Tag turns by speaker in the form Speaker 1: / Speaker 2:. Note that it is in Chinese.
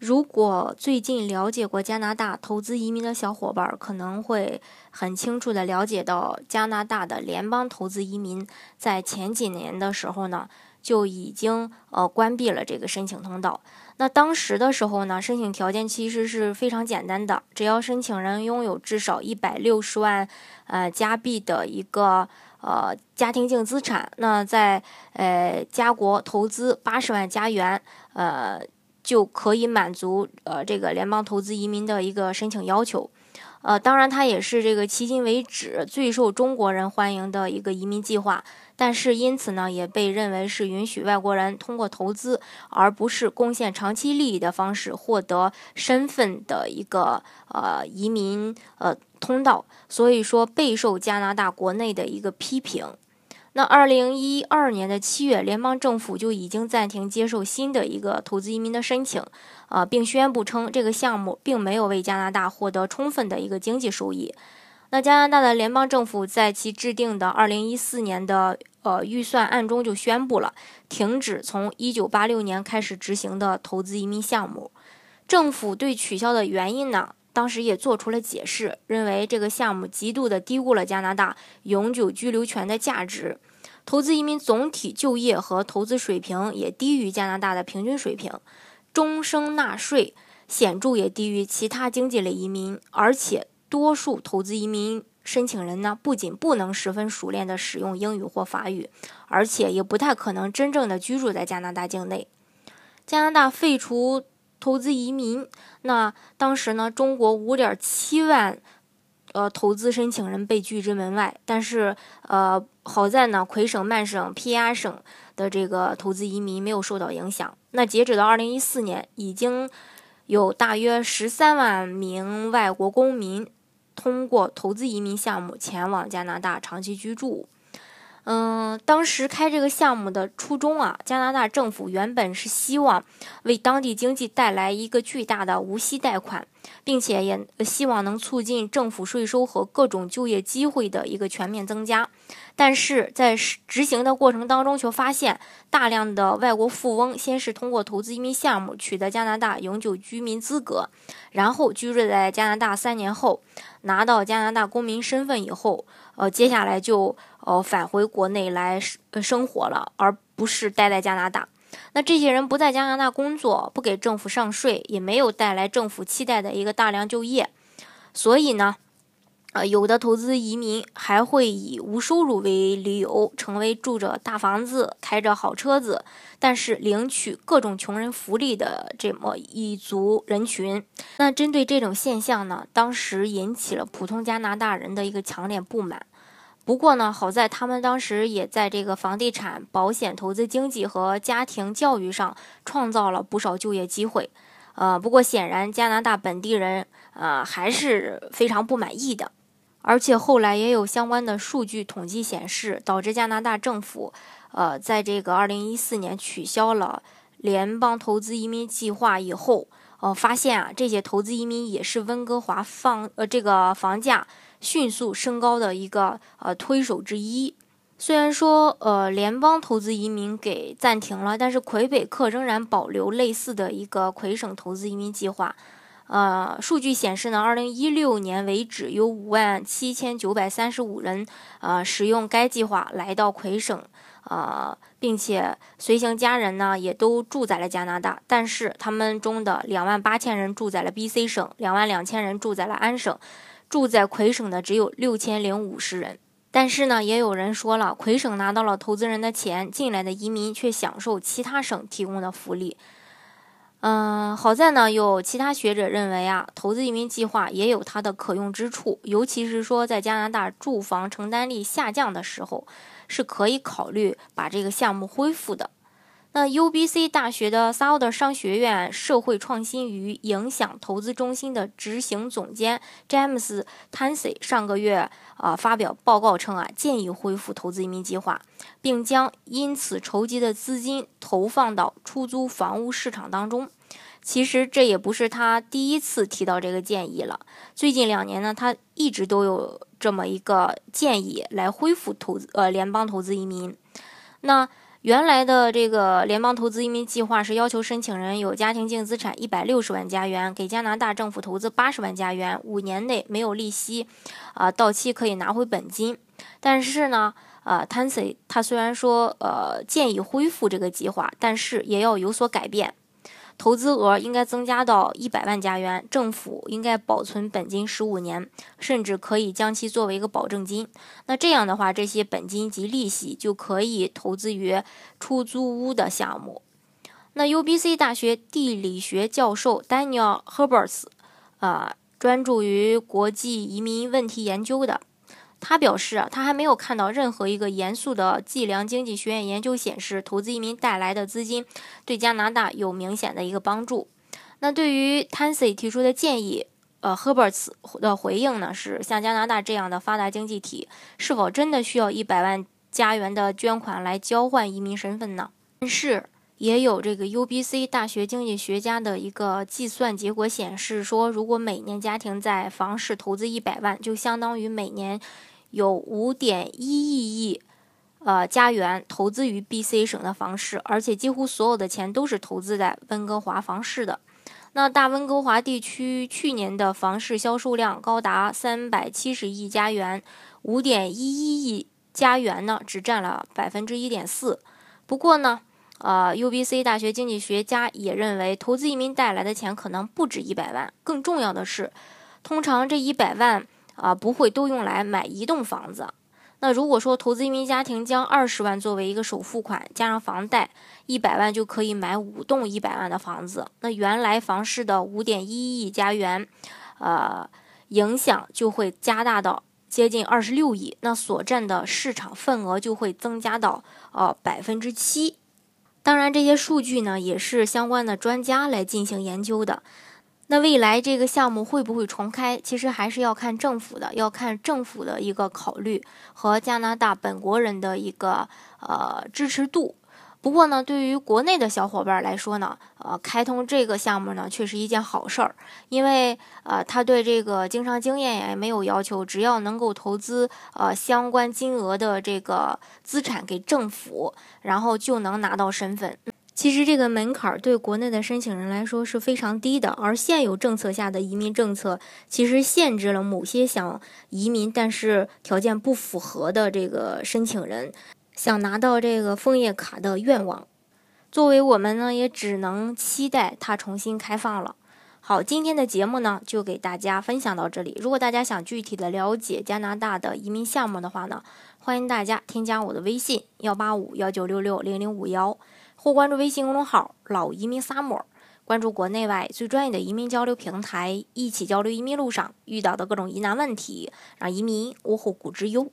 Speaker 1: 如果最近了解过加拿大投资移民的小伙伴，可能会很清楚的了解到，加拿大的联邦投资移民在前几年的时候呢，就已经呃关闭了这个申请通道。那当时的时候呢，申请条件其实是非常简单的，只要申请人拥有至少一百六十万呃加币的一个呃家庭净资产，那在呃加国投资八十万加元，呃。就可以满足呃这个联邦投资移民的一个申请要求，呃，当然它也是这个迄今为止最受中国人欢迎的一个移民计划，但是因此呢，也被认为是允许外国人通过投资而不是贡献长期利益的方式获得身份的一个呃移民呃通道，所以说备受加拿大国内的一个批评。那二零一二年的七月，联邦政府就已经暂停接受新的一个投资移民的申请，呃，并宣布称这个项目并没有为加拿大获得充分的一个经济收益。那加拿大的联邦政府在其制定的二零一四年的呃预算案中就宣布了停止从一九八六年开始执行的投资移民项目。政府对取消的原因呢？当时也做出了解释，认为这个项目极度的低估了加拿大永久居留权的价值，投资移民总体就业和投资水平也低于加拿大的平均水平，终生纳税显著也低于其他经济类移民，而且多数投资移民申请人呢，不仅不能十分熟练的使用英语或法语，而且也不太可能真正的居住在加拿大境内。加拿大废除。投资移民，那当时呢，中国五点七万，呃，投资申请人被拒之门外。但是，呃，好在呢，魁省、曼省、皮亚省的这个投资移民没有受到影响。那截止到二零一四年，已经有大约十三万名外国公民通过投资移民项目前往加拿大长期居住。嗯，当时开这个项目的初衷啊，加拿大政府原本是希望为当地经济带来一个巨大的无息贷款，并且也希望能促进政府税收和各种就业机会的一个全面增加。但是在执行的过程当中，却发现大量的外国富翁先是通过投资移民项目取得加拿大永久居民资格，然后居住在加拿大三年后，拿到加拿大公民身份以后，呃，接下来就呃返回国内来生活了，而不是待在加拿大。那这些人不在加拿大工作，不给政府上税，也没有带来政府期待的一个大量就业，所以呢。呃，有的投资移民还会以无收入为理由，成为住着大房子、开着好车子，但是领取各种穷人福利的这么一族人群。那针对这种现象呢，当时引起了普通加拿大人的一个强烈不满。不过呢，好在他们当时也在这个房地产、保险、投资经济和家庭教育上创造了不少就业机会。呃，不过显然加拿大本地人呃还是非常不满意的。而且后来也有相关的数据统计显示，导致加拿大政府，呃，在这个二零一四年取消了联邦投资移民计划以后，呃，发现啊，这些投资移民也是温哥华放呃这个房价迅速升高的一个呃推手之一。虽然说呃联邦投资移民给暂停了，但是魁北克仍然保留类似的一个魁省投资移民计划。呃，数据显示呢，二零一六年为止，有五万七千九百三十五人，呃，使用该计划来到魁省，呃，并且随行家人呢也都住在了加拿大。但是他们中的两万八千人住在了 B.C 省，两万两千人住在了安省，住在魁省的只有六千零五十人。但是呢，也有人说了，魁省拿到了投资人的钱，进来的移民却享受其他省提供的福利。嗯，好在呢，有其他学者认为啊，投资移民计划也有它的可用之处，尤其是说在加拿大住房承担力下降的时候，是可以考虑把这个项目恢复的。那 UBC 大学的 s a u d e r 商学院社会创新与影响投资中心的执行总监 James Tansey 上个月啊发表报告称啊，建议恢复投资移民计划，并将因此筹集的资金投放到出租房屋市场当中。其实这也不是他第一次提到这个建议了，最近两年呢，他一直都有这么一个建议来恢复投资呃联邦投资移民。那原来的这个联邦投资移民计划是要求申请人有家庭净资产一百六十万加元，给加拿大政府投资八十万加元，五年内没有利息，啊，到期可以拿回本金。但是呢，呃，Tansy 他虽然说呃建议恢复这个计划，但是也要有所改变。投资额应该增加到一百万加元，政府应该保存本金十五年，甚至可以将其作为一个保证金。那这样的话，这些本金及利息就可以投资于出租屋的项目。那 UBC 大学地理学教授 Daniel Herberts，啊，专注于国际移民问题研究的。他表示，他还没有看到任何一个严肃的计量经济学院研究显示，投资移民带来的资金对加拿大有明显的一个帮助。那对于 Tansy 提出的建议，呃，Herberts 的回应呢是，像加拿大这样的发达经济体，是否真的需要一百万加元的捐款来交换移民身份呢？但是也有这个 UBC 大学经济学家的一个计算结果显示说，如果每年家庭在房市投资一百万，就相当于每年。有五点一亿亿，呃，加元投资于 BC 省的房市，而且几乎所有的钱都是投资在温哥华房市的。那大温哥华地区去年的房市销售量高达三百七十亿加元，五点一一亿加元呢，只占了百分之一点四。不过呢，呃，UBC 大学经济学家也认为，投资移民带来的钱可能不止一百万。更重要的是，通常这一百万。啊，不会都用来买一栋房子。那如果说投资移民家庭将二十万作为一个首付款，加上房贷一百万，就可以买五栋一百万的房子。那原来房市的五点一亿加元，呃，影响就会加大到接近二十六亿，那所占的市场份额就会增加到呃百分之七。当然，这些数据呢，也是相关的专家来进行研究的。那未来这个项目会不会重开？其实还是要看政府的，要看政府的一个考虑和加拿大本国人的一个呃支持度。不过呢，对于国内的小伙伴来说呢，呃，开通这个项目呢，却是一件好事儿，因为呃，他对这个经商经验也没有要求，只要能够投资呃相关金额的这个资产给政府，然后就能拿到身份。其实这个门槛儿对国内的申请人来说是非常低的，而现有政策下的移民政策其实限制了某些想移民但是条件不符合的这个申请人想拿到这个枫叶卡的愿望。作为我们呢，也只能期待它重新开放了。好，今天的节目呢就给大家分享到这里。如果大家想具体的了解加拿大的移民项目的话呢，欢迎大家添加我的微信幺八五幺九六六零零五幺。或关注微信公众号“老移民 summer”，关注国内外最专业的移民交流平台，一起交流移民路上遇到的各种疑难问题，让移民无后顾之忧。